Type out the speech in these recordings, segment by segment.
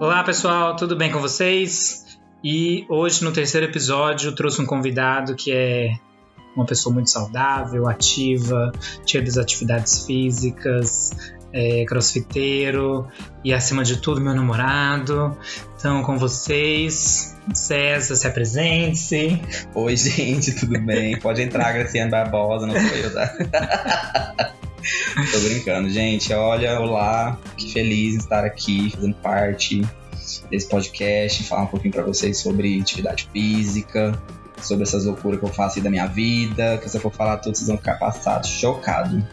Olá pessoal, tudo bem com vocês? E hoje no terceiro episódio trouxe um convidado que é uma pessoa muito saudável, ativa, cheia das atividades físicas, é, crossfiteiro e acima de tudo meu namorado. Então com vocês, César, se apresente-se. Oi gente, tudo bem? Pode entrar, Graciane Barbosa, não sou eu, tá? Tô brincando, gente. Olha, olá, que feliz em estar aqui fazendo parte desse podcast, falar um pouquinho para vocês sobre atividade física, sobre essas loucuras que eu faço aí da minha vida, que se eu for falar tudo, vocês vão ficar passados, chocado.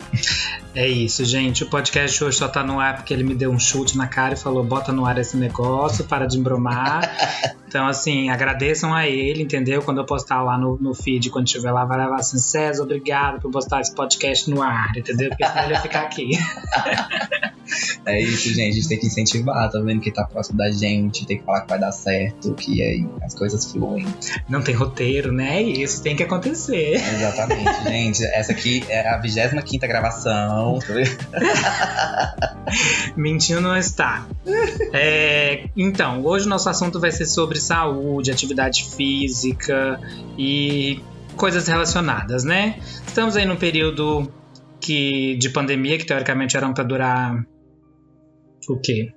É isso, gente. O podcast hoje só tá no ar porque ele me deu um chute na cara e falou: bota no ar esse negócio, para de embromar. então, assim, agradeçam a ele, entendeu? Quando eu postar lá no, no feed, quando estiver lá, vai levar assim: César, obrigado por postar esse podcast no ar, entendeu? Porque senão ele ia ficar aqui. é isso, gente. A gente tem que incentivar, tá vendo? Quem tá próximo da gente, tem que falar que vai dar certo, que aí as coisas fluem. Não tem roteiro, né? Isso tem que acontecer. Exatamente, gente. Essa aqui é a 25 gravação. Tá Mentindo não está. É, então, hoje o nosso assunto vai ser sobre saúde, atividade física e coisas relacionadas, né? Estamos aí num período que de pandemia que teoricamente eram para durar o quê?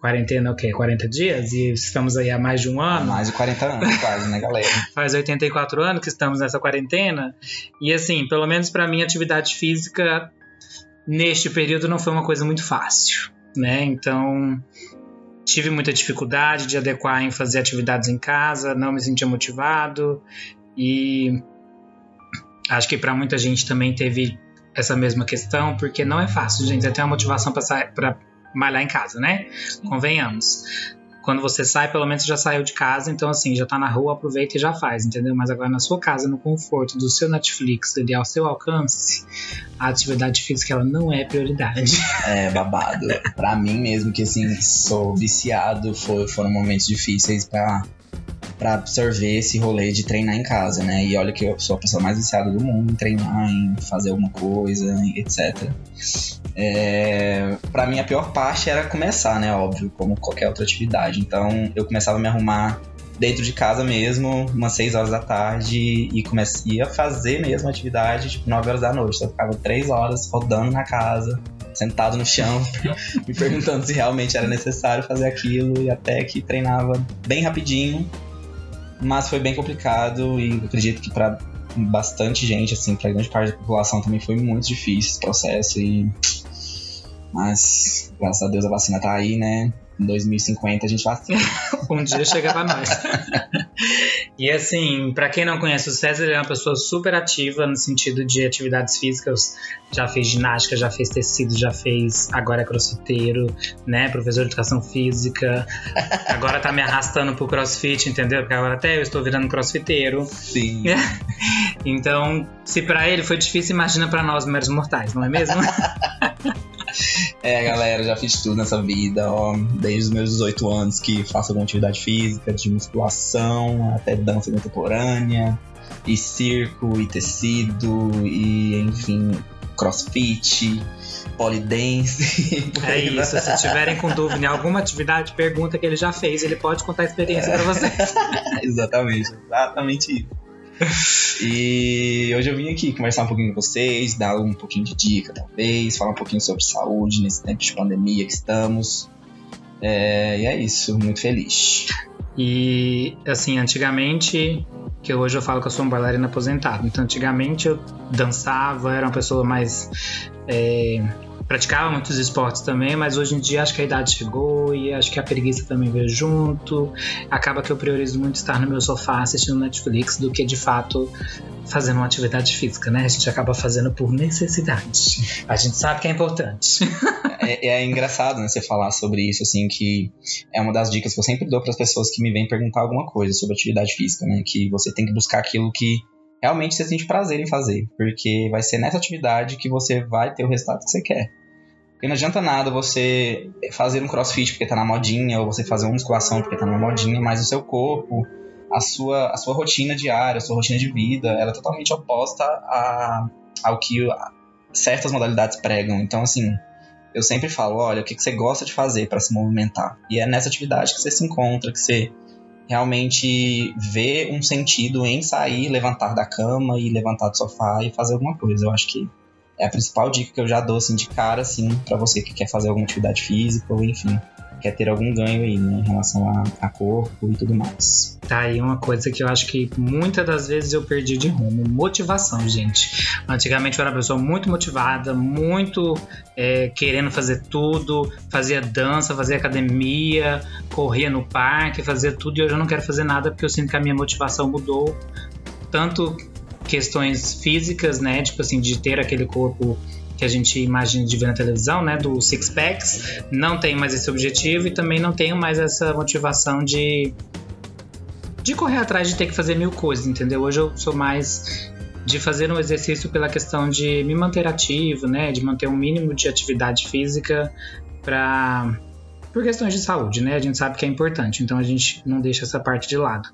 Quarentena, o quê? 40 dias? E estamos aí há mais de um ano. Mais de 40 anos, quase, né, galera? Faz 84 anos que estamos nessa quarentena. E assim, pelo menos para mim, atividade física neste período não foi uma coisa muito fácil, né? Então, tive muita dificuldade de adequar em fazer atividades em casa, não me sentia motivado e acho que para muita gente também teve essa mesma questão, porque não é fácil, gente. Tem uma motivação para malhar em casa, né? Convenhamos. Quando você sai, pelo menos já saiu de casa, então assim, já tá na rua, aproveita e já faz, entendeu? Mas agora na sua casa, no conforto do seu Netflix, ali ao seu alcance, a atividade física ela não é prioridade. É, babado. pra mim mesmo, que assim, sou viciado, foi, foram momentos difíceis para para absorver esse rolê de treinar em casa, né? E olha que eu sou a pessoa mais viciada do mundo em treinar, em fazer alguma coisa, etc. É, para mim a pior parte era começar, né? Óbvio, como qualquer outra atividade. Então eu começava a me arrumar dentro de casa mesmo, umas 6 horas da tarde, e comecei a fazer mesmo a atividade, tipo, 9 horas da noite. Então eu ficava 3 horas rodando na casa, sentado no chão, me perguntando se realmente era necessário fazer aquilo, e até que treinava bem rapidinho. Mas foi bem complicado e acredito que para bastante gente, assim, pra grande parte da população também foi muito difícil esse processo e mas, graças a Deus, a vacina tá aí, né? Em 2050 a gente vacina. um dia chega pra nós. e assim, para quem não conhece o César, ele é uma pessoa super ativa no sentido de atividades físicas. Já fez ginástica, já fez tecido, já fez. Agora é crossfiteiro, né? Professor de educação física. Agora tá me arrastando pro crossfit, entendeu? Porque agora até eu estou virando crossfiteiro. Sim. então, se para ele foi difícil, imagina para nós, meros mortais, não é mesmo? É, galera, já fiz tudo nessa vida, ó. Desde os meus 18 anos que faço alguma atividade física, de musculação, até dança contemporânea, e circo, e tecido, e enfim, crossfit, polidense. É isso, se tiverem com dúvida em alguma atividade, pergunta que ele já fez, ele pode contar a experiência para vocês. exatamente, exatamente isso. e hoje eu vim aqui conversar um pouquinho com vocês, dar um pouquinho de dica, talvez, falar um pouquinho sobre saúde nesse tempo de pandemia que estamos. É, e é isso, muito feliz. E assim, antigamente, que hoje eu falo que eu sou um bailarino aposentado, então antigamente eu dançava, era uma pessoa mais. É, praticava muitos esportes também, mas hoje em dia acho que a idade chegou e acho que a preguiça também veio junto. Acaba que eu priorizo muito estar no meu sofá assistindo Netflix do que de fato fazendo uma atividade física, né? A gente acaba fazendo por necessidade. A gente sabe que é importante. é, é, engraçado, né, você falar sobre isso, assim, que é uma das dicas que eu sempre dou para as pessoas que me vêm perguntar alguma coisa sobre atividade física, né? Que você tem que buscar aquilo que realmente você sente prazer em fazer, porque vai ser nessa atividade que você vai ter o resultado que você quer. Porque não adianta nada você fazer um crossfit porque tá na modinha, ou você fazer uma musculação porque tá na modinha, mas o seu corpo, a sua, a sua rotina diária, a sua rotina de vida, ela é totalmente oposta a, ao que certas modalidades pregam. Então, assim, eu sempre falo, olha, o que, que você gosta de fazer para se movimentar? E é nessa atividade que você se encontra, que você realmente vê um sentido em sair, levantar da cama e levantar do sofá e fazer alguma coisa. Eu acho que é a principal dica que eu já dou assim de cara assim para você que quer fazer alguma atividade física ou enfim, quer ter algum ganho aí, né, em relação a, a corpo e tudo mais. Tá aí uma coisa que eu acho que muitas das vezes eu perdi de rumo: motivação, gente. Antigamente eu era uma pessoa muito motivada, muito é, querendo fazer tudo, fazia dança, fazia academia, corria no parque, fazia tudo e hoje eu não quero fazer nada porque eu sinto que a minha motivação mudou. Tanto questões físicas, né? Tipo assim, de ter aquele corpo que a gente imagina de ver na televisão, né, do six packs, não tenho mais esse objetivo e também não tenho mais essa motivação de de correr atrás de ter que fazer mil coisas, entendeu? Hoje eu sou mais de fazer um exercício pela questão de me manter ativo, né, de manter um mínimo de atividade física para por questões de saúde, né? A gente sabe que é importante, então a gente não deixa essa parte de lado.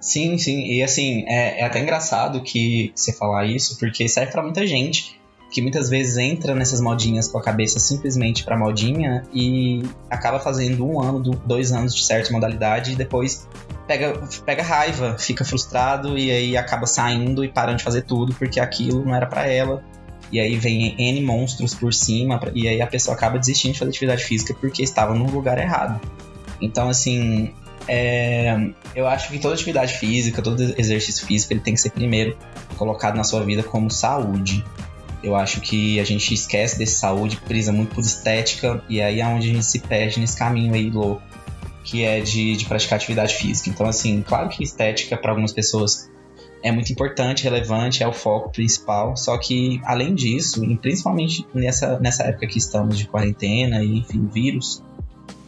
Sim, sim, e assim, é, é até engraçado que você falar isso, porque serve para muita gente que muitas vezes entra nessas modinhas com a cabeça simplesmente pra modinha e acaba fazendo um ano, dois anos de certa modalidade e depois pega, pega raiva, fica frustrado e aí acaba saindo e parando de fazer tudo porque aquilo não era para ela. E aí vem N monstros por cima e aí a pessoa acaba desistindo de fazer atividade física porque estava no lugar errado. Então, assim, é, eu acho que toda atividade física, todo exercício físico, ele tem que ser primeiro colocado na sua vida como saúde. Eu acho que a gente esquece desse saúde, prisa muito por estética, e aí é onde a gente se perde nesse caminho aí louco, que é de, de praticar atividade física. Então, assim, claro que estética para algumas pessoas é muito importante, relevante, é o foco principal, só que além disso, e principalmente nessa, nessa época que estamos de quarentena e, enfim, vírus,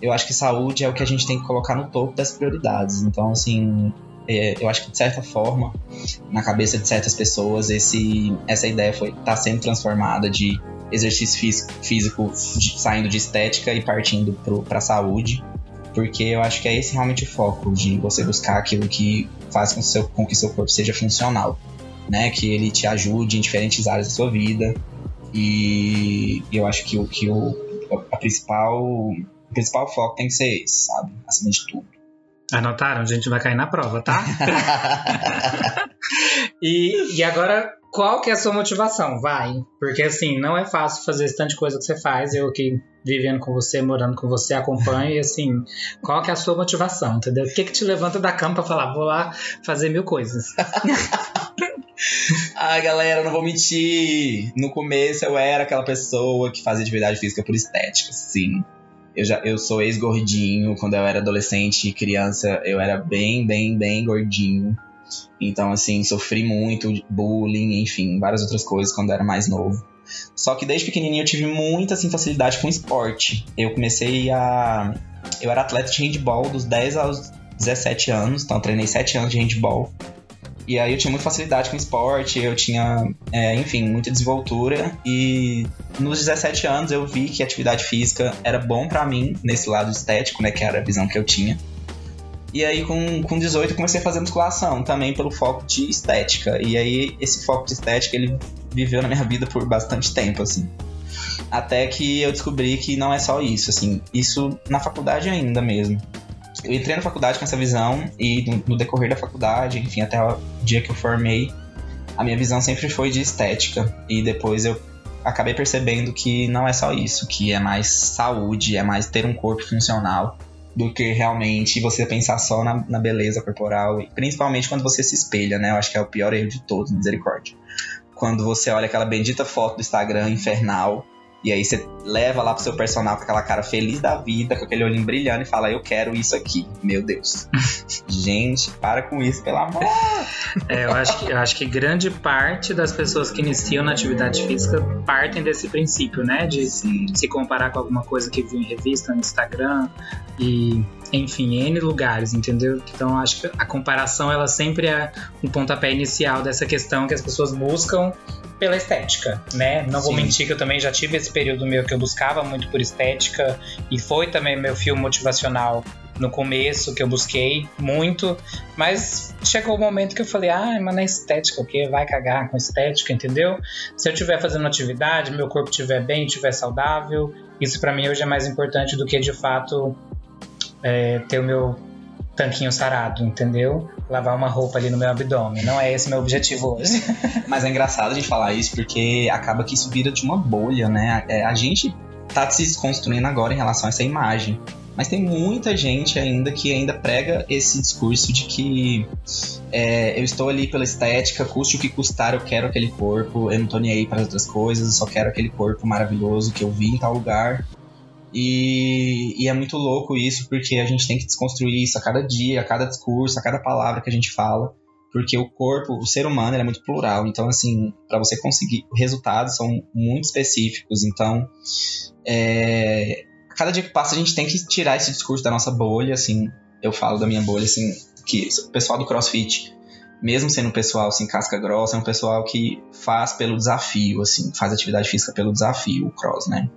eu acho que saúde é o que a gente tem que colocar no topo das prioridades. Então, assim, eu acho que de certa forma, na cabeça de certas pessoas, esse, essa ideia foi tá sendo transformada de exercício físico, físico de, saindo de estética e partindo para saúde, porque eu acho que é esse realmente o foco de você buscar aquilo que faz com, seu, com que seu corpo seja funcional, né? Que ele te ajude em diferentes áreas da sua vida. E eu acho que o que o a principal o principal foco tem que ser esse, sabe? Acima de tudo. Anotaram? A gente vai cair na prova, tá? e, e agora, qual que é a sua motivação? Vai. Porque assim, não é fácil fazer esse tanto de coisa que você faz. Eu aqui vivendo com você, morando com você, acompanho. E assim, qual que é a sua motivação? Entendeu? O que, que te levanta da cama pra falar, vou lá fazer mil coisas? Ai, galera, não vou mentir. No começo eu era aquela pessoa que fazia atividade física por estética, sim. Eu, já, eu sou ex-gordinho. Quando eu era adolescente e criança, eu era bem, bem, bem gordinho. Então, assim, sofri muito bullying, enfim, várias outras coisas quando eu era mais novo. Só que desde pequenininho eu tive muita assim, facilidade com esporte. Eu comecei a. Eu era atleta de handball dos 10 aos 17 anos, então treinei 7 anos de handball. E aí eu tinha muita facilidade com esporte, eu tinha, é, enfim, muita desenvoltura. E nos 17 anos eu vi que atividade física era bom para mim, nesse lado estético, né, que era a visão que eu tinha. E aí, com, com 18, eu comecei a fazer musculação, também pelo foco de estética. E aí, esse foco de estética, ele viveu na minha vida por bastante tempo, assim. Até que eu descobri que não é só isso, assim. Isso na faculdade ainda mesmo eu entrei na faculdade com essa visão e no, no, decorrer da faculdade, enfim, até o dia que eu formei, a minha visão sempre foi de estética. E depois eu acabei percebendo que não é só isso, que é mais saúde, é mais ter um corpo funcional do que realmente você pensar só na, na beleza corporal, e principalmente quando você se espelha, né? Eu acho que é o pior erro de todos, misericórdia. Quando você olha aquela bendita foto do Instagram infernal e aí você leva lá pro seu personal com aquela cara feliz da vida, com aquele olhinho brilhando e fala, eu quero isso aqui. Meu Deus. Gente, para com isso, pelo amor. É, eu acho, que, eu acho que grande parte das pessoas que iniciam na atividade física partem desse princípio, né? De Sim. se comparar com alguma coisa que viu em revista, no Instagram e enfim, N lugares, entendeu? Então acho que a comparação ela sempre é um pontapé inicial dessa questão que as pessoas buscam pela estética, né? Não vou Sim. mentir que eu também já tive esse período meu que eu buscava muito por estética e foi também meu fio motivacional no começo, que eu busquei muito, mas chegou o momento que eu falei, ah, mas na estética, o que? Vai cagar com estética, entendeu? Se eu estiver fazendo atividade, meu corpo estiver bem, estiver saudável, isso para mim hoje é mais importante do que de fato é, ter o meu tanquinho sarado, entendeu? Lavar uma roupa ali no meu abdômen. Não é esse meu objetivo hoje. Mas é engraçado a gente falar isso porque acaba que isso vira de uma bolha, né? É, a gente tá se desconstruindo agora em relação a essa imagem. Mas tem muita gente ainda que ainda prega esse discurso de que é, eu estou ali pela estética, custe o que custar, eu quero aquele corpo, eu não tô nem aí para outras coisas, eu só quero aquele corpo maravilhoso que eu vi em tal lugar. E, e, é muito louco isso, porque a gente tem que desconstruir isso a cada dia, a cada discurso, a cada palavra que a gente fala, porque o corpo, o ser humano, é muito plural. Então, assim, para você conseguir, os resultados são muito específicos. Então, é, a cada dia que passa, a gente tem que tirar esse discurso da nossa bolha, assim. Eu falo da minha bolha, assim, que o pessoal do CrossFit, mesmo sendo um pessoal assim casca grossa, é um pessoal que faz pelo desafio, assim, faz atividade física pelo desafio, o cross, né?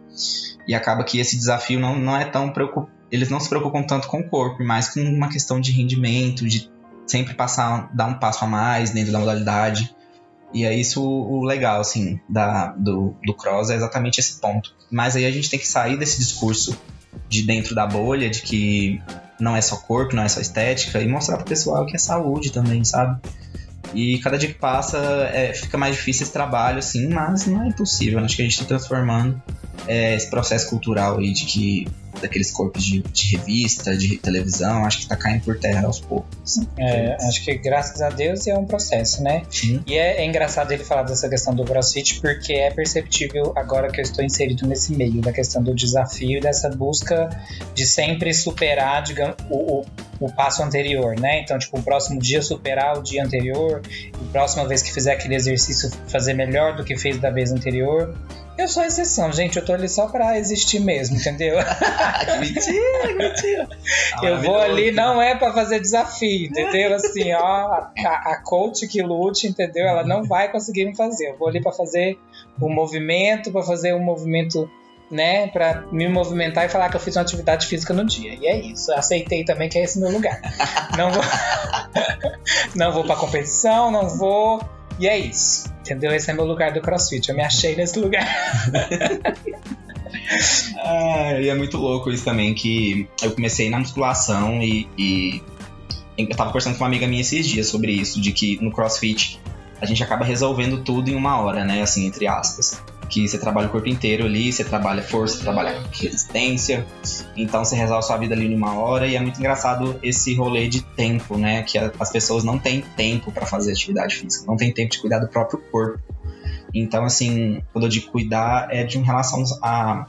E acaba que esse desafio não, não é tão preocupado. Eles não se preocupam tanto com o corpo, mas com uma questão de rendimento, de sempre passar, dar um passo a mais dentro da modalidade. E é isso o legal, assim, da, do, do cross, é exatamente esse ponto. Mas aí a gente tem que sair desse discurso de dentro da bolha, de que não é só corpo, não é só estética, e mostrar pro pessoal que é saúde também, sabe? E cada dia que passa é, fica mais difícil esse trabalho, assim, mas não é impossível. Acho que a gente está transformando é, esse processo cultural aí de que daqueles corpos de, de revista, de televisão, acho que está caindo por terra aos poucos. É, acho que graças a Deus é um processo, né? E é, é, engraçado ele falar dessa questão do CrossFit porque é perceptível agora que eu estou inserido nesse meio da questão do desafio dessa busca de sempre superar, digamos, o, o o passo anterior, né? Então, tipo, o próximo dia superar o dia anterior, a próxima vez que fizer aquele exercício fazer melhor do que fez da vez anterior. Eu sou exceção, gente. Eu tô ali só pra existir mesmo, entendeu? mentira, mentira. Ah, eu vou ali, não é pra fazer desafio, entendeu? Assim, ó, a, a coach que lute, entendeu? Ela não vai conseguir me fazer. Eu vou ali pra fazer o um movimento, pra fazer um movimento né, para me movimentar e falar que eu fiz uma atividade física no dia. E é isso. Aceitei também que é esse meu lugar. Não vou, não vou para competição, não vou. E é isso. Entendeu? Esse é meu lugar do CrossFit. Eu me achei nesse lugar. e é muito louco isso também que eu comecei na musculação e, e eu tava conversando com uma amiga minha esses dias sobre isso, de que no CrossFit a gente acaba resolvendo tudo em uma hora, né? Assim, entre aspas que você trabalha o corpo inteiro ali, você trabalha força, você trabalha resistência, então você resolve sua vida ali em uma hora e é muito engraçado esse rolê de tempo, né? Que as pessoas não têm tempo para fazer atividade física, não tem tempo de cuidar do próprio corpo. Então, assim, quando eu digo cuidar, é de relação a,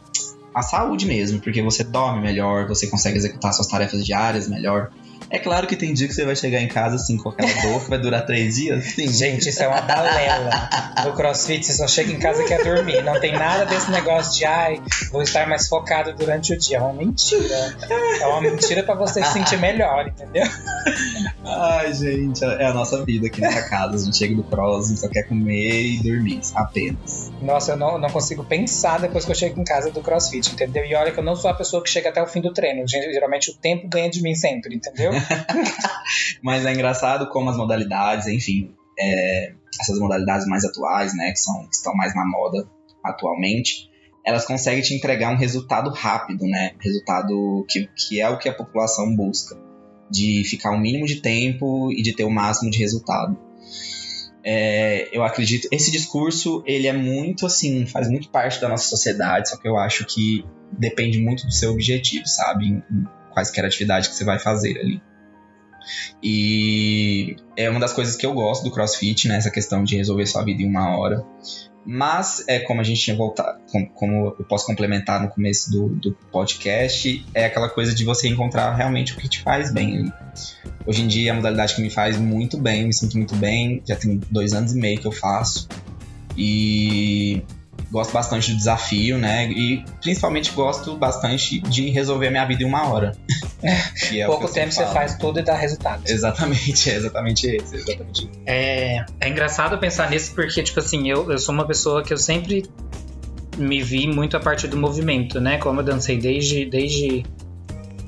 a saúde mesmo, porque você dorme melhor, você consegue executar suas tarefas diárias melhor, é claro que tem dia que você vai chegar em casa assim com aquela dor que vai durar três dias. Sim. Gente, isso é uma balela. No crossfit você só chega em casa e quer dormir. Não tem nada desse negócio de ai, vou estar mais focado durante o dia. É uma mentira. É uma mentira para você se sentir melhor, entendeu? Ai, gente, é a nossa vida aqui nessa casa. A gente chega do gente só quer comer e dormir, apenas. Nossa, eu não, não consigo pensar depois que eu chego em casa do crossfit, entendeu? E olha que eu não sou a pessoa que chega até o fim do treino. Geralmente o tempo ganha de mim sempre, entendeu? Mas é engraçado como as modalidades, enfim, é, essas modalidades mais atuais, né, que, são, que estão mais na moda atualmente, elas conseguem te entregar um resultado rápido, né? Resultado que, que é o que a população busca. De ficar o mínimo de tempo e de ter o máximo de resultado. É, eu acredito esse discurso ele é muito assim faz muito parte da nossa sociedade só que eu acho que depende muito do seu objetivo sabe em, em quaisquer atividade que você vai fazer ali e é uma das coisas que eu gosto do CrossFit, né? Essa questão de resolver sua vida em uma hora. Mas, é como a gente tinha voltado, como, como eu posso complementar no começo do, do, podcast, é aquela coisa de você encontrar realmente o que te faz bem. Hoje em dia, é a modalidade que me faz muito bem, me sinto muito bem, já tem dois anos e meio que eu faço. E gosto bastante do desafio, né? E principalmente gosto bastante de resolver a minha vida em uma hora. é Pouco tempo você faz tudo e dá resultado. Exatamente, é exatamente esse. Exatamente. É, é engraçado pensar nisso porque, tipo assim, eu, eu sou uma pessoa que eu sempre me vi muito a partir do movimento, né? Como eu dancei desde, desde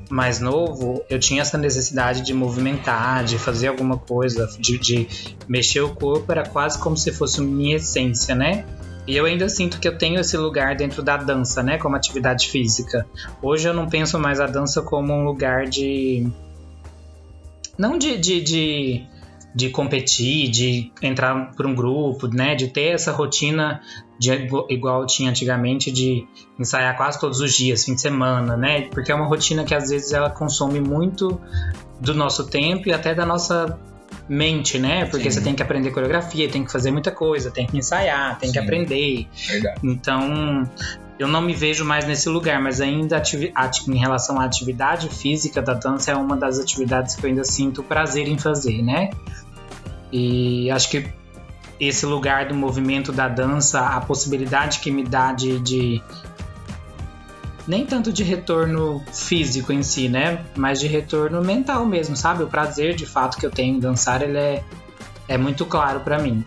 mais novo, eu tinha essa necessidade de movimentar, de fazer alguma coisa, de, de mexer o corpo, era quase como se fosse minha essência, né? E eu ainda sinto que eu tenho esse lugar dentro da dança, né? Como atividade física. Hoje eu não penso mais a dança como um lugar de. Não de, de, de de competir, de entrar por um grupo, né? De ter essa rotina de, igual tinha antigamente de ensaiar quase todos os dias, fim de semana, né? Porque é uma rotina que às vezes ela consome muito do nosso tempo e até da nossa mente, né? Porque Sim. você tem que aprender coreografia, tem que fazer muita coisa, tem que ensaiar, tem Sim. que aprender. Verdade. Então, eu não me vejo mais nesse lugar, mas ainda em relação à atividade física da dança é uma das atividades que eu ainda sinto prazer em fazer, né? E acho que esse lugar do movimento da dança, a possibilidade que me dá de, de nem tanto de retorno físico em si, né? Mas de retorno mental mesmo, sabe? O prazer de fato que eu tenho em dançar, ele é, é muito claro para mim.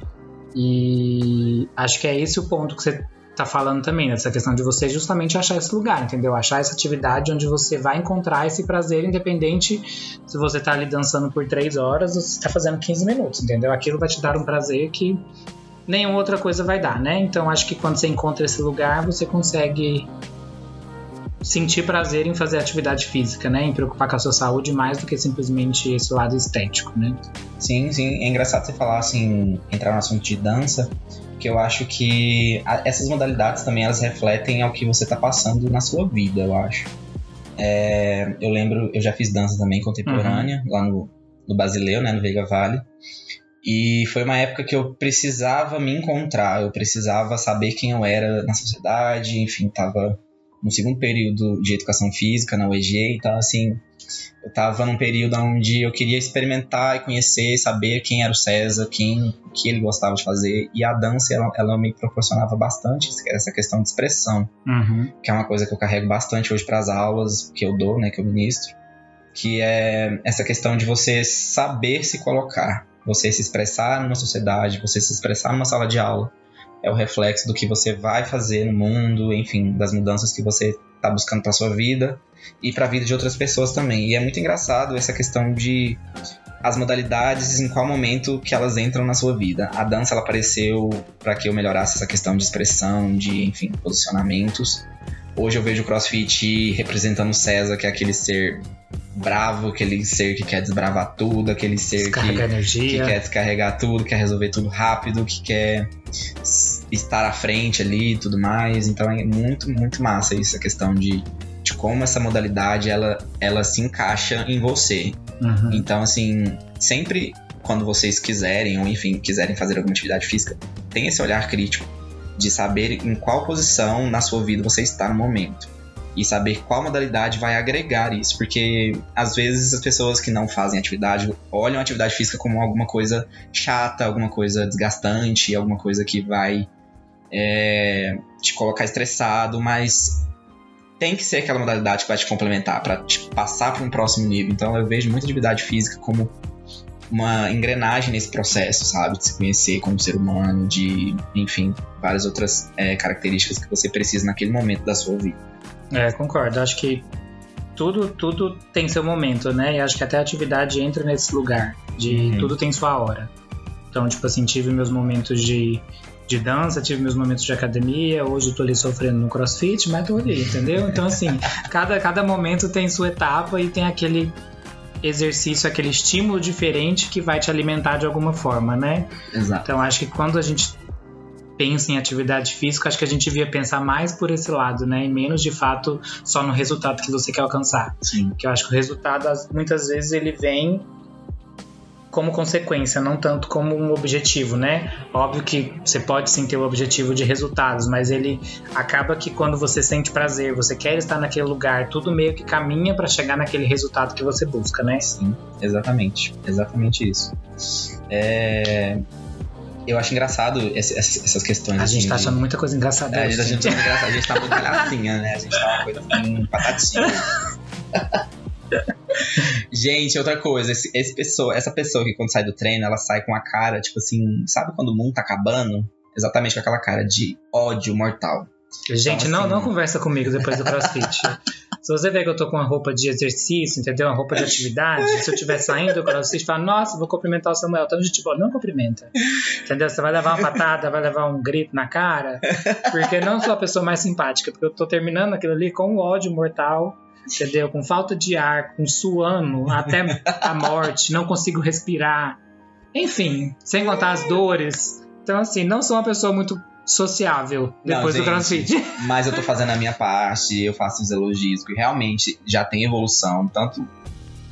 E acho que é esse o ponto que você tá falando também, né? questão de você justamente achar esse lugar, entendeu? Achar essa atividade onde você vai encontrar esse prazer, independente se você tá ali dançando por três horas ou se tá fazendo 15 minutos, entendeu? Aquilo vai te dar um prazer que nenhuma outra coisa vai dar, né? Então acho que quando você encontra esse lugar, você consegue sentir prazer em fazer atividade física, né? Em preocupar com a sua saúde mais do que simplesmente esse lado estético, né? Sim, sim. É engraçado você falar assim, entrar no assunto de dança, porque eu acho que essas modalidades também elas refletem ao que você está passando na sua vida, eu acho. É, eu lembro, eu já fiz dança também contemporânea uhum. lá no, no Basileu, né, no Veiga Vale. E foi uma época que eu precisava me encontrar, eu precisava saber quem eu era na sociedade, enfim, tava no segundo período de educação física na UEG, então assim, eu estava num período onde eu queria experimentar e conhecer, saber quem era o César, quem, o que ele gostava de fazer. E a dança, ela, ela me proporcionava bastante essa questão de expressão, uhum. que é uma coisa que eu carrego bastante hoje para as aulas que eu dou, né, que eu ministro, que é essa questão de você saber se colocar, você se expressar numa sociedade, você se expressar numa sala de aula. É o reflexo do que você vai fazer no mundo, enfim, das mudanças que você está buscando para sua vida e para a vida de outras pessoas também. E é muito engraçado essa questão de as modalidades em qual momento que elas entram na sua vida. A dança ela apareceu para que eu melhorasse essa questão de expressão, de, enfim, posicionamentos. Hoje eu vejo o CrossFit representando o César, que é aquele ser bravo, aquele ser que quer desbravar tudo, aquele ser que, que, quer descarregar tudo, quer resolver tudo rápido, que quer estar à frente ali e tudo mais. Então é muito, muito massa isso, a questão de de como essa modalidade ela, ela se encaixa em você. Uhum. Então, assim, sempre quando vocês quiserem, ou enfim, quiserem fazer alguma atividade física, tem esse olhar crítico de saber em qual posição na sua vida você está no momento. E saber qual modalidade vai agregar isso, porque às vezes as pessoas que não fazem atividade olham a atividade física como alguma coisa chata, alguma coisa desgastante, alguma coisa que vai é, te colocar estressado, mas tem que ser aquela modalidade que vai te complementar para te passar para um próximo nível. Então eu vejo muita atividade física como uma engrenagem nesse processo, sabe? De se conhecer como ser humano, de, enfim, várias outras é, características que você precisa naquele momento da sua vida. É, concordo. Acho que tudo, tudo tem seu momento, né? E acho que até a atividade entra nesse lugar, de uhum. tudo tem sua hora. Então, tipo assim, tive meus momentos de de dança, tive meus momentos de academia, hoje eu tô ali sofrendo no crossfit, mas tô ali, entendeu? Então, assim, cada, cada momento tem sua etapa e tem aquele exercício, aquele estímulo diferente que vai te alimentar de alguma forma, né? Exato. Então, acho que quando a gente pensa em atividade física, acho que a gente devia pensar mais por esse lado, né? E menos de fato só no resultado que você quer alcançar. Sim. Porque eu acho que o resultado, muitas vezes, ele vem como consequência, não tanto como um objetivo, né? Óbvio que você pode sim ter o objetivo de resultados, mas ele acaba que quando você sente prazer, você quer estar naquele lugar, tudo meio que caminha para chegar naquele resultado que você busca, né? Sim, exatamente, exatamente isso. É... Eu acho engraçado essas questões. A gente assim, tá achando muita coisa engraçada. É, a, gente, tá a gente tá muito gracinha, né? A gente tá uma coisa assim, patatinha. Gente, outra coisa, esse, esse pessoa, essa pessoa que quando sai do treino, ela sai com a cara, tipo assim, sabe quando o mundo tá acabando? Exatamente com aquela cara de ódio mortal. Gente, Então, não, assim, não conversa comigo depois do crossfit. Se você vê que eu tô com uma roupa de exercício, entendeu? Uma roupa de atividade, se eu estiver saindo do crossfit, fala, nossa, vou cumprimentar o Samuel. Então, tipo, não cumprimenta. Entendeu? Você vai levar uma patada, vai levar um grito na cara, porque não sou a pessoa mais simpática, porque eu tô terminando aquilo ali com um ódio mortal. Entendeu? Com falta de ar, com suando até a morte, não consigo respirar. Enfim, sem contar as dores. Então, assim, não sou uma pessoa muito sociável depois Não, do crossfit. gente, Mas eu tô fazendo a minha parte, eu faço os elogios, porque realmente já tem evolução, tanto,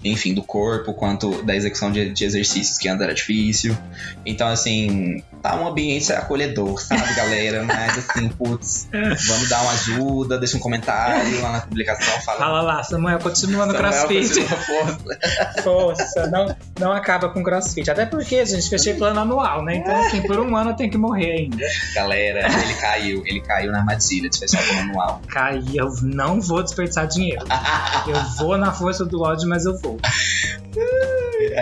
enfim, do corpo, quanto da execução de, de exercícios que antes era difícil. Então, assim, tá um ambiente acolhedor, sabe, galera? Mas, assim, putz, vamos dar uma ajuda, deixa um comentário lá na publicação, fala. Fala lá, Samuel continua no Samuel, crossfit. continua força. Força, não, não acaba com crossfit. Até porque, gente, fechei plano anual, né? Então, assim, por um ano eu tenho que morrer ainda. Galera, ele caiu, ele caiu na armadilha de fechar o manual. Caí, eu não vou desperdiçar dinheiro. Eu vou na força do ódio, mas eu vou.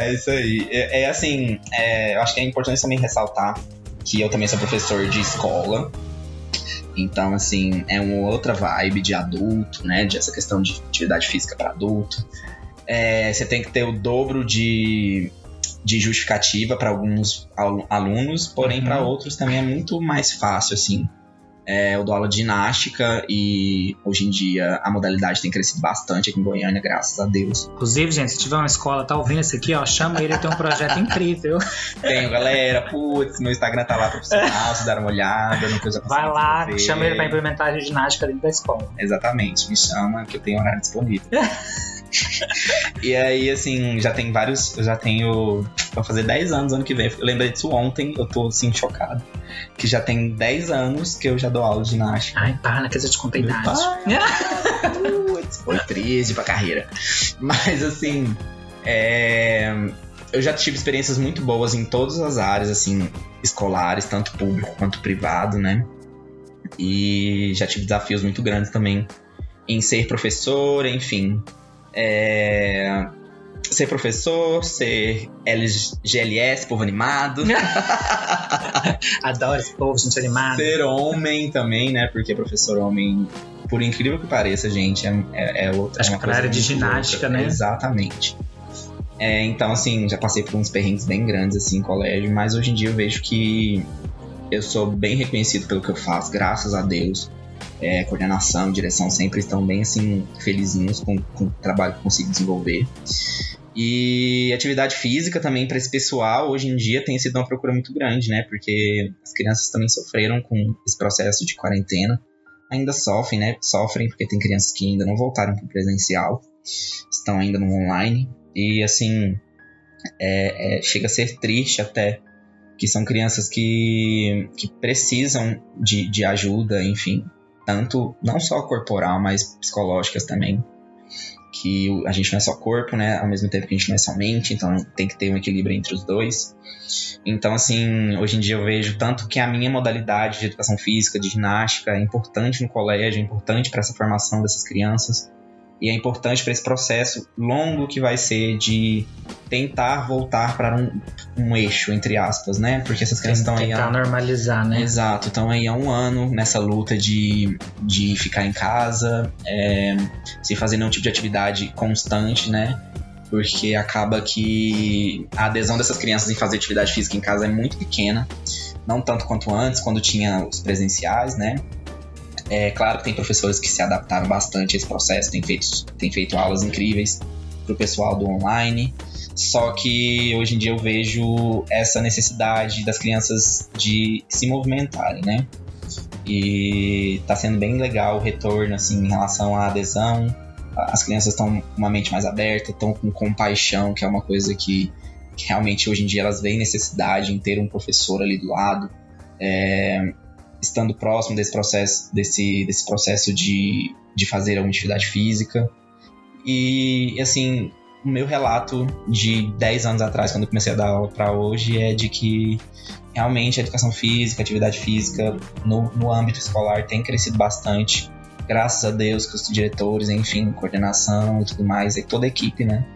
É isso aí. É, é assim, é, eu acho que é importante também ressaltar que eu também sou professor de escola. Então, assim, é uma outra vibe de adulto, né? De essa questão de atividade física para adulto. É, você tem que ter o dobro de, de justificativa para alguns alu- alunos, porém Uhum. para outros também é muito mais fácil, assim. É, eu dou aula de ginástica e hoje em dia a modalidade tem crescido bastante aqui em Goiânia, graças a Deus. Inclusive, gente, se tiver uma escola, tá ouvindo isso aqui, ó, chama ele, tem um projeto incrível. Tenho, galera. Putz, meu Instagram tá lá profissional, se dar uma olhada já consegui Vai lá, chama ele pra implementar a ginástica dentro da escola. Exatamente, me chama que eu tenho horário disponível. e aí, assim, já tem vários. Eu já tenho. Vai fazer 10 anos ano que vem. Eu lembrei disso ontem, eu tô assim, chocado. Que já tem 10 anos que eu já dou aula de ginástica. Ai, para, que eu te contei idade. Putz, foi triste pra carreira. Mas assim, é, eu já tive experiências muito boas em todas as áreas, assim, escolares, tanto público quanto privado, né? E já tive desafios muito grandes também em ser professor, enfim. É, Ser professor, ser LGLS, povo animado. Adoro esse povo, gente animada. Ser homem também, né? Porque professor homem, por incrível que pareça, gente, é, é, é outra. Acho é uma que área de ginástica, né? Exatamente. É, então, assim, já passei por uns perrengues bem grandes, assim, em colégio, mas hoje em dia eu vejo que eu sou bem reconhecido pelo que eu faço, graças a Deus. É, coordenação, direção sempre estão bem, assim, felizinhos com, com o trabalho que consigo desenvolver. E atividade física também para esse pessoal hoje em dia tem sido uma procura muito grande, né? Porque as crianças também sofreram com esse processo de quarentena. Ainda sofrem, né? Sofrem porque tem crianças que ainda não voltaram para o presencial, estão ainda no online. E assim, é, é, chega a ser triste até que são crianças que, que precisam de, de ajuda, enfim, tanto não só corporal, mas psicológicas também que a gente não é só corpo, né? Ao mesmo tempo que a gente não é só mente, então tem que ter um equilíbrio entre os dois. Então, assim, hoje em dia eu vejo tanto que a minha modalidade de educação física, de ginástica, é importante no colégio, é importante para essa formação dessas crianças. E é importante para esse processo longo que vai ser de tentar voltar para um, um eixo, entre aspas, né? Porque essas crianças estão aí Tentar normalizar, né? Exato, estão aí há um ano nessa luta de, de ficar em casa, é, sem fazer nenhum tipo de atividade constante, né? Porque acaba que a adesão dessas crianças em fazer atividade física em casa é muito pequena, não tanto quanto antes, quando tinha os presenciais, né? É claro que tem professores que se adaptaram bastante a esse processo, têm feito, têm feito aulas incríveis para o pessoal do online. Só que hoje em dia eu vejo essa necessidade das crianças de se movimentarem, né? E tá sendo bem legal o retorno, assim, em relação à adesão. As crianças estão com uma mente mais aberta, estão com compaixão, que é uma coisa que, que realmente hoje em dia elas veem necessidade em ter um professor ali do lado. É, estando próximo desse processo, desse, desse processo de, de fazer alguma atividade física. E, assim, o meu relato de 10 anos atrás, quando eu comecei a dar aula para hoje, é de que realmente a educação física, a atividade física no, no âmbito escolar tem crescido bastante. Graças a Deus que os diretores, enfim, coordenação e tudo mais, e toda a equipe, né,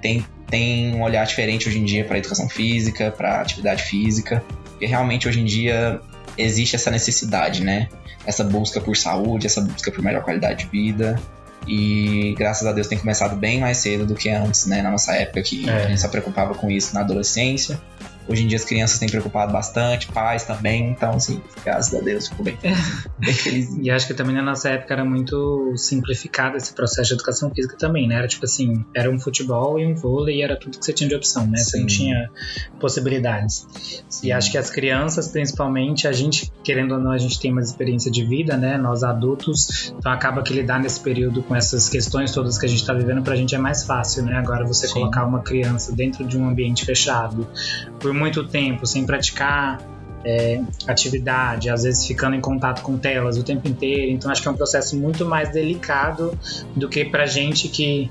tem, tem um olhar diferente hoje em dia para educação física, para atividade física. E realmente hoje em dia existe essa necessidade, né? Essa busca por saúde, essa busca por melhor qualidade de vida. E graças a Deus tem começado bem mais cedo do que antes, né? Na nossa época que É. a gente só preocupava com isso na adolescência. Hoje em dia as crianças têm preocupado bastante, pais também. Então, assim, graças a Deus, fico bem, bem feliz. E acho que também na nossa época era muito simplificado esse processo de educação física também, né? Era tipo assim, era um futebol e um vôlei e era tudo que você tinha de opção, né? Você não Sim. tinha possibilidades. E acho que as crianças, principalmente, a gente, querendo ou não, a gente tem mais experiência de vida, né? Nós adultos, então acaba que lidar nesse período com essas questões todas que a gente tá vivendo pra gente é mais fácil, né? Agora você Sim. colocar uma criança dentro de um ambiente fechado por muito tempo, sem praticar é, atividade, às vezes ficando em contato com telas o tempo inteiro. Então acho que é um processo muito mais delicado do que pra gente que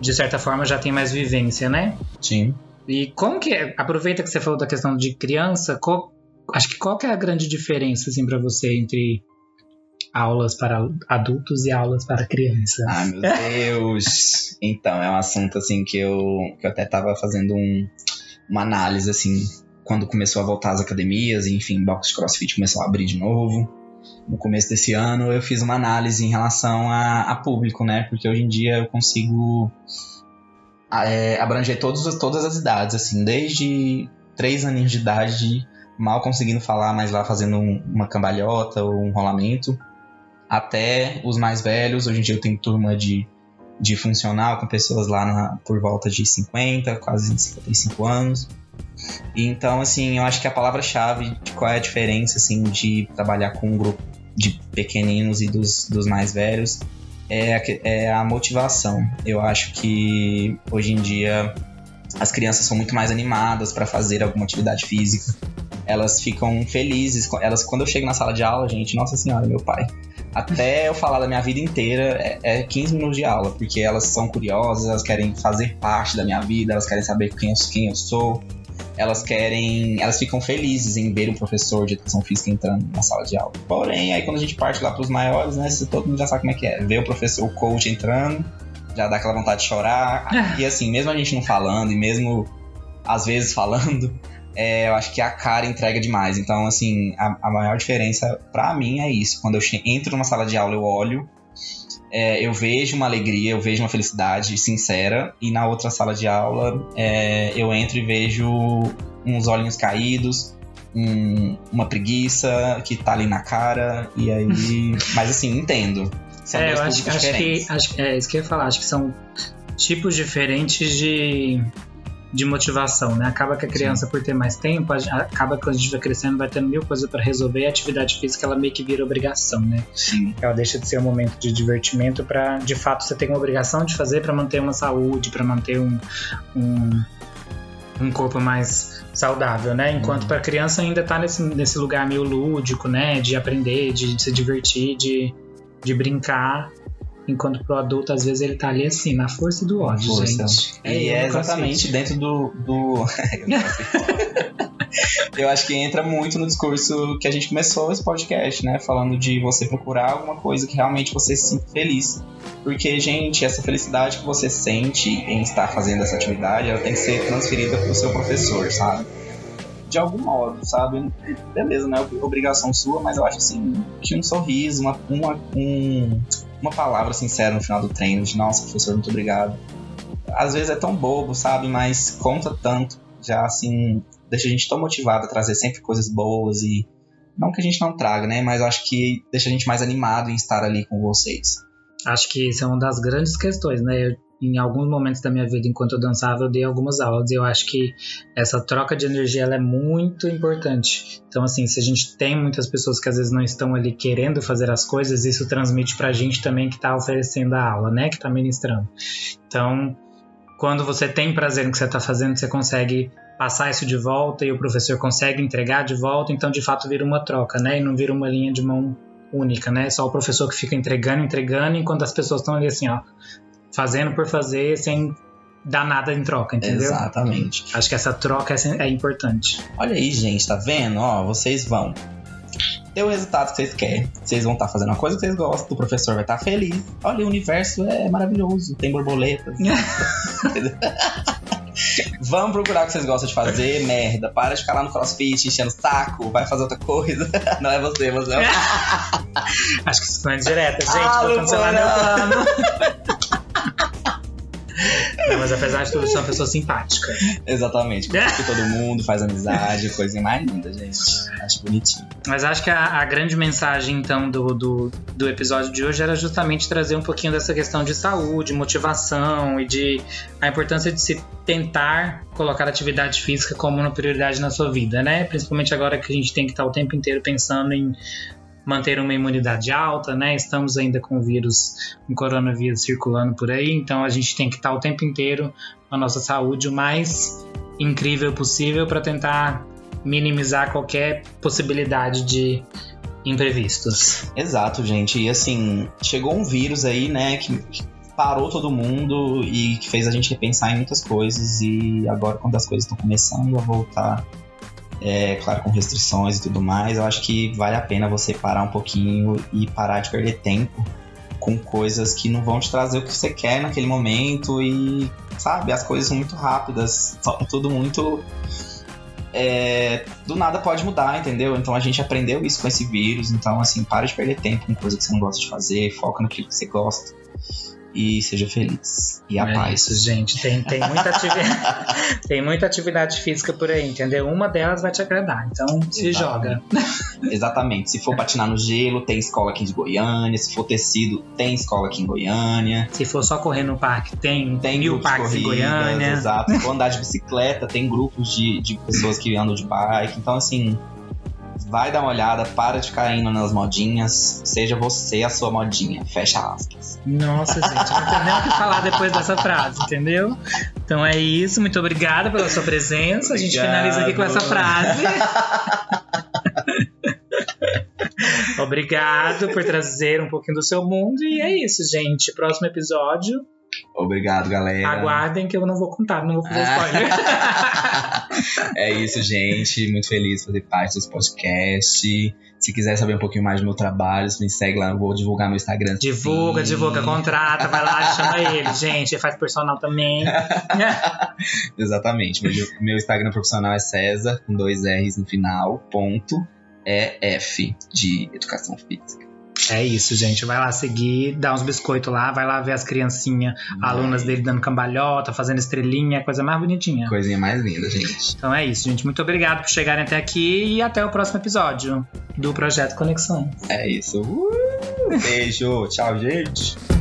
de certa forma já tem mais vivência, né? Sim. E como que é? Aproveita que você falou da questão de criança, qual- acho que qual que é a grande diferença assim para você entre aulas para adultos e aulas para crianças? Ai, meu Deus! Então, é um assunto, assim, que eu, que eu até tava fazendo um- uma análise, assim, quando começou a voltar às academias, enfim, box de crossfit começou a abrir de novo. No começo desse ano, eu fiz uma análise em relação a, a público, né? Porque hoje em dia eu consigo é, abranger todos, todas as idades, assim, desde três aninhos de idade, mal conseguindo falar, mas lá fazendo um- uma cambalhota ou um rolamento, até os mais velhos. Hoje em dia eu tenho turma de, de funcional com pessoas lá na- por volta de 50, quase 55 anos. Então, assim, eu acho que a palavra-chave de qual é a diferença, assim, de trabalhar com um grupo de pequeninos e dos, dos mais velhos é a, é a motivação. Eu acho que hoje em dia as crianças são muito mais animadas para fazer alguma atividade física. Elas ficam felizes. Elas, quando eu chego na sala de aula, gente, nossa senhora, meu pai. Até eu falar da minha vida inteira é, é 15 minutos de aula, porque elas são curiosas, elas querem fazer parte da minha vida, elas querem saber quem eu, quem eu sou. Elas querem. Elas ficam felizes em ver um professor de educação física entrando na sala de aula. Porém, aí quando a gente parte lá pros maiores, né? Todo mundo já sabe como é que é. Ver o professor, o coach entrando, já dá aquela vontade de chorar. E assim, mesmo a gente não falando, e mesmo às vezes falando, é, eu acho que a cara entrega demais. Então, assim, a, a maior diferença pra mim é isso. Quando eu entro numa sala de aula, eu olho, é, eu vejo uma alegria, eu vejo uma felicidade sincera, e na outra sala de aula, é, eu entro e vejo uns olhinhos caídos. um- uma preguiça que tá ali na cara, e aí. Mas assim, entendo. São é, dois eu acho, acho que, acho é isso que eu ia falar. Acho que são tipos diferentes de, de motivação, né? Acaba que a criança, por ter mais tempo, acaba que quando a gente vai crescendo, vai tendo mil coisas para resolver. E a atividade física, ela meio que vira obrigação, né? Sim. Ela deixa de ser um momento de divertimento para, de fato, você tem uma obrigação de fazer para manter uma saúde, para manter um, um, um corpo mais saudável, né? Enquanto Uhum. para criança ainda tá nesse, nesse lugar meio lúdico, né? De aprender, de, se divertir, de, de brincar. Enquanto pro adulto, às vezes, ele tá ali assim, na força do ódio, Força. gente. E eu é exatamente dentro do. do... Eu acho que entra muito no discurso que a gente começou esse podcast, né? Falando de você procurar alguma coisa que realmente você se sinta feliz. Porque, gente, essa felicidade que você sente em estar fazendo essa atividade, ela tem que ser transferida pro seu professor, sabe? De algum modo, sabe? Beleza, não é obrigação sua, mas eu acho assim, que um sorriso, uma, uma, um- uma palavra sincera no final do treino, de nossa, professor, muito obrigado às vezes é tão bobo, sabe? Mas conta tanto. Já assim, deixa a gente tão motivado a trazer sempre coisas boas e. Não que a gente não traga, né? Mas acho que deixa a gente mais animado em estar ali com vocês. Acho que isso é uma das grandes questões, né? Eu, em alguns momentos da minha vida, enquanto eu dançava, eu dei algumas aulas e eu acho que essa troca de energia ela é muito importante. Então, assim, se a gente tem muitas pessoas que às vezes não estão ali querendo fazer as coisas, isso transmite pra gente também que tá oferecendo a aula, né? Que tá ministrando. Então, quando você tem prazer no que você tá fazendo, você consegue passar isso de volta e o professor consegue entregar de volta, então de fato vira uma troca, né? E não vira uma linha de mão única, né? Só o professor que fica entregando, entregando, enquanto as pessoas estão ali assim, ó, fazendo por fazer sem dar nada em troca, entendeu? Exatamente. Acho que essa troca é, é importante. Olha aí, gente, tá vendo? Ó, vocês vão ter o resultado que vocês querem. Vocês vão estar fazendo uma coisa que vocês gostam, o professor vai estar feliz. Olha, o universo é maravilhoso, tem borboletas. Vamos procurar o que vocês gostam de fazer, merda. Para de ficar lá no crossfit enchendo o saco, vai fazer outra coisa. Não é você, você é Acho que isso foi indireta, gente. Ah, Vou cancelar meu plano. Não, mas apesar de tudo, sou uma pessoa simpática. Exatamente. De todo mundo, faz amizade, coisinha mais linda, gente. Acho bonitinho. Mas acho que a, a grande mensagem, então, do, do, do episódio de hoje era justamente trazer um pouquinho dessa questão de saúde, motivação e de a importância de se tentar colocar atividade física como uma prioridade na sua vida, né? Principalmente agora que a gente tem que estar o tempo inteiro pensando em manter uma imunidade alta, né? Estamos ainda com o vírus, um coronavírus circulando por aí, então a gente tem que estar o tempo inteiro com a nossa saúde o mais incrível possível para tentar minimizar qualquer possibilidade de imprevistos. Exato, gente. E assim, chegou um vírus aí, né, que parou todo mundo e que fez a gente repensar em muitas coisas. E agora, quando as coisas estão começando a voltar, é, claro, com restrições e tudo mais, eu acho que vale a pena você parar um pouquinho e parar de perder tempo com coisas que não vão te trazer o que você quer naquele momento e, sabe, as coisas são muito rápidas, tudo muito. é, do nada pode mudar, entendeu? Então a gente aprendeu isso com esse vírus. Então, assim, para de perder tempo com coisa que você não gosta de fazer, foca naquilo que você gosta e seja feliz. E a é paz. isso, gente. Tem, tem, muita atividade, tem muita atividade física por aí, entendeu? Uma delas vai te agradar, então se Exato. joga. Exatamente. Se for patinar no gelo, tem escola aqui de Goiânia. Se for tecido, tem escola aqui em Goiânia. Se for só correr no parque, tem, Tem mil grupos de parques em corridas, Goiânia. Exato. Se for andar de bicicleta, tem grupos de, de pessoas que andam de bike. Então, assim, vai dar uma olhada, para de ficar indo nas modinhas. Seja você a sua modinha. Fecha aspas. Nossa, gente, não tem nem o que falar depois dessa frase, entendeu? Então é isso, muito obrigada pela sua presença. A gente Obrigado. finaliza aqui com essa frase. Obrigado por trazer um pouquinho do seu mundo. E é isso, gente. Próximo episódio, Obrigado, galera. aguardem que eu não vou contar, não vou fazer spoiler. é isso, gente. Muito feliz de fazer parte desse podcast. Se quiser saber um pouquinho mais do meu trabalho, me segue lá, eu vou divulgar meu Instagram. Divulga, sim. divulga, contrata, vai lá, chama ele, gente. Ele faz personal também. Exatamente. Meu, meu Instagram profissional é César, com dois R's no final, ponto, EF, de Educação Física. É isso, gente. Vai lá seguir, dá uns biscoitos lá, vai lá ver as criancinhas, alunas dele dando cambalhota, fazendo estrelinha, coisa mais bonitinha. Coisinha mais linda, gente. Então é isso, gente. Muito obrigado por chegarem até aqui e até o próximo episódio do Projeto Conexão. É isso. Uh, beijo. Tchau, gente.